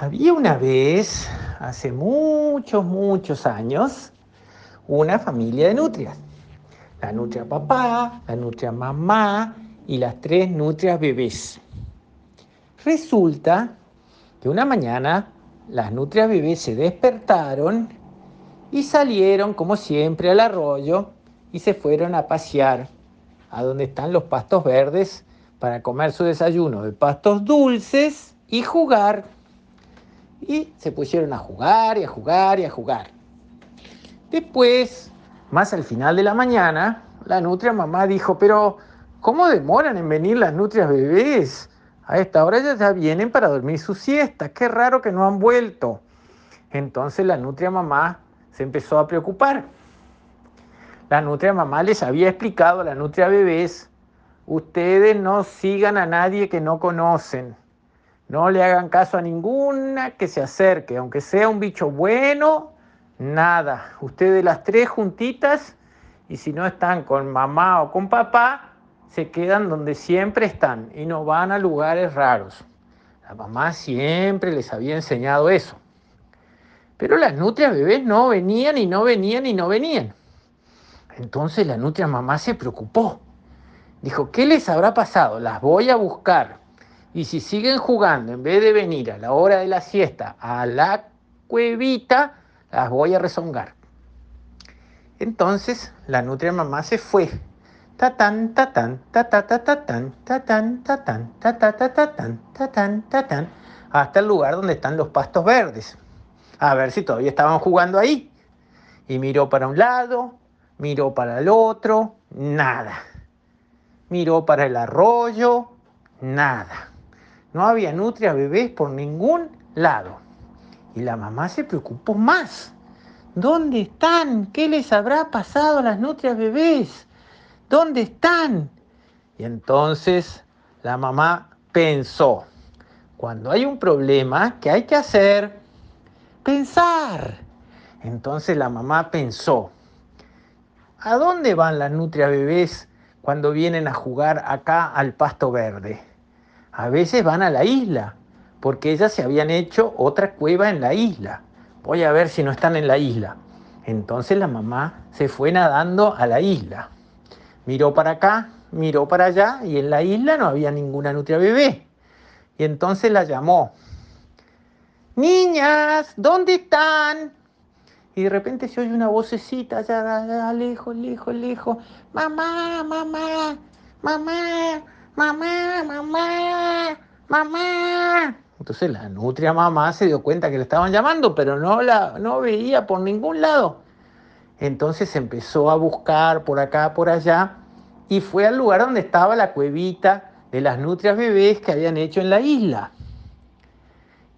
Había una vez, hace muchos, muchos años, una familia de nutrias. La nutria papá, la nutria mamá y las tres nutrias bebés. Resulta que una mañana las nutrias bebés se despertaron y salieron, como siempre, al arroyo y se fueron a pasear a donde están los pastos verdes para comer su desayuno de pastos dulces y jugar. Y se pusieron a jugar y a jugar y a jugar. Después, más al final de la mañana, la nutria mamá dijo, pero ¿cómo demoran en venir las nutrias bebés? A esta hora ya, ya vienen para dormir su siesta. Qué raro que no han vuelto. Entonces la nutria mamá se empezó a preocupar. La nutria mamá les había explicado a la nutria bebés, ustedes no sigan a nadie que no conocen. No le hagan caso a ninguna que se acerque, aunque sea un bicho bueno, nada. Ustedes las tres juntitas y si no están con mamá o con papá, se quedan donde siempre están y no van a lugares raros. La mamá siempre les había enseñado eso. Pero las nutrias bebés no venían y no venían y no venían. Entonces la nutria mamá se preocupó. Dijo, ¿qué les habrá pasado? Las voy a buscar. Y si siguen jugando, en vez de venir a la hora de la siesta a la cuevita, las voy a rezongar. Entonces la nutria mamá se fue. Hasta el lugar donde están los pastos verdes. A ver si todavía estaban jugando ahí. Y miró para un lado, miró para el otro, nada. Miró para el arroyo, nada. No había nutria bebés por ningún lado. Y la mamá se preocupó más. ¿Dónde están? ¿Qué les habrá pasado a las nutrias bebés? ¿Dónde están? Y entonces la mamá pensó, cuando hay un problema, ¿qué hay que hacer? Pensar. Entonces la mamá pensó, ¿a dónde van las nutrias bebés cuando vienen a jugar acá al pasto verde? A veces van a la isla, porque ellas se habían hecho otra cueva en la isla. Voy a ver si no están en la isla. Entonces la mamá se fue nadando a la isla. Miró para acá, miró para allá y en la isla no había ninguna nutria bebé. Y entonces la llamó. Niñas, ¿dónde están? Y de repente se oye una vocecita allá, allá lejos, lejos, lejos. Mamá, mamá, mamá, mamá, mamá, mamá. Entonces la nutria mamá se dio cuenta que le estaban llamando, pero no la no veía por ningún lado. Entonces empezó a buscar por acá, por allá, y fue al lugar donde estaba la cuevita de las nutrias bebés que habían hecho en la isla.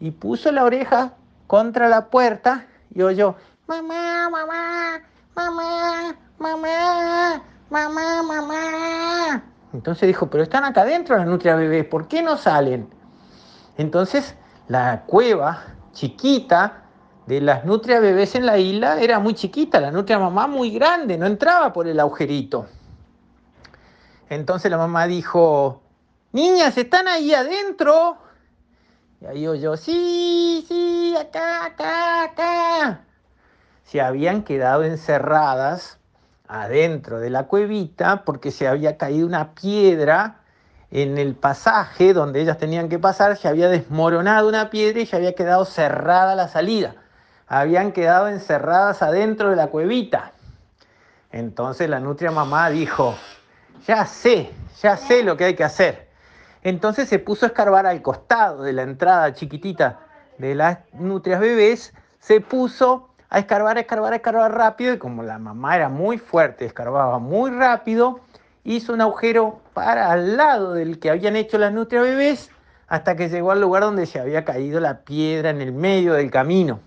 Y puso la oreja contra la puerta y oyó, mamá, mamá, mamá, mamá, mamá, mamá. Entonces dijo, pero están acá adentro las nutrias bebés, ¿por qué no salen? Entonces la cueva chiquita de las nutrias bebés en la isla era muy chiquita, la nutria mamá muy grande, no entraba por el agujerito. Entonces la mamá dijo, niñas, ¿están ahí adentro? Y ahí oyó, sí, sí, acá, acá, acá. Se habían quedado encerradas adentro de la cuevita porque se había caído una piedra en el pasaje donde ellas tenían que pasar, se había desmoronado una piedra y se había quedado cerrada la salida. Habían quedado encerradas adentro de la cuevita. Entonces la nutria mamá dijo, ya sé, ya sé lo que hay que hacer. Entonces se puso a escarbar al costado de la entrada chiquitita de las nutrias bebés, se puso a escarbar, a escarbar, a escarbar rápido y como la mamá era muy fuerte, escarbaba muy rápido, hizo un agujero para al lado del que habían hecho las nutrias bebés hasta que llegó al lugar donde se había caído la piedra en el medio del camino.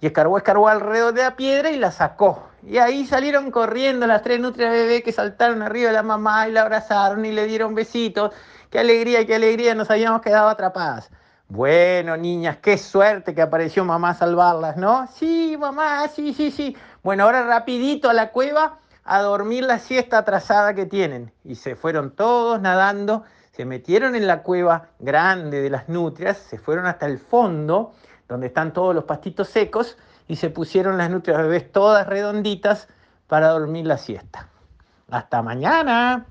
Y escarbó, escarbó alrededor de la piedra y la sacó. Y ahí salieron corriendo las tres nutrias bebés que saltaron arriba de la mamá y la abrazaron y le dieron besitos. Qué alegría, qué alegría, nos habíamos quedado atrapadas. Bueno, niñas, qué suerte que apareció mamá a salvarlas, ¿no? Sí, mamá, sí, sí, sí. Bueno, ahora rapidito a la cueva a dormir la siesta atrasada que tienen. Y se fueron todos nadando se metieron en la cueva grande de las nutrias, se fueron hasta el fondo, donde están todos los pastitos secos, y se pusieron las nutrias bebés todas redonditas para dormir la siesta. Hasta mañana.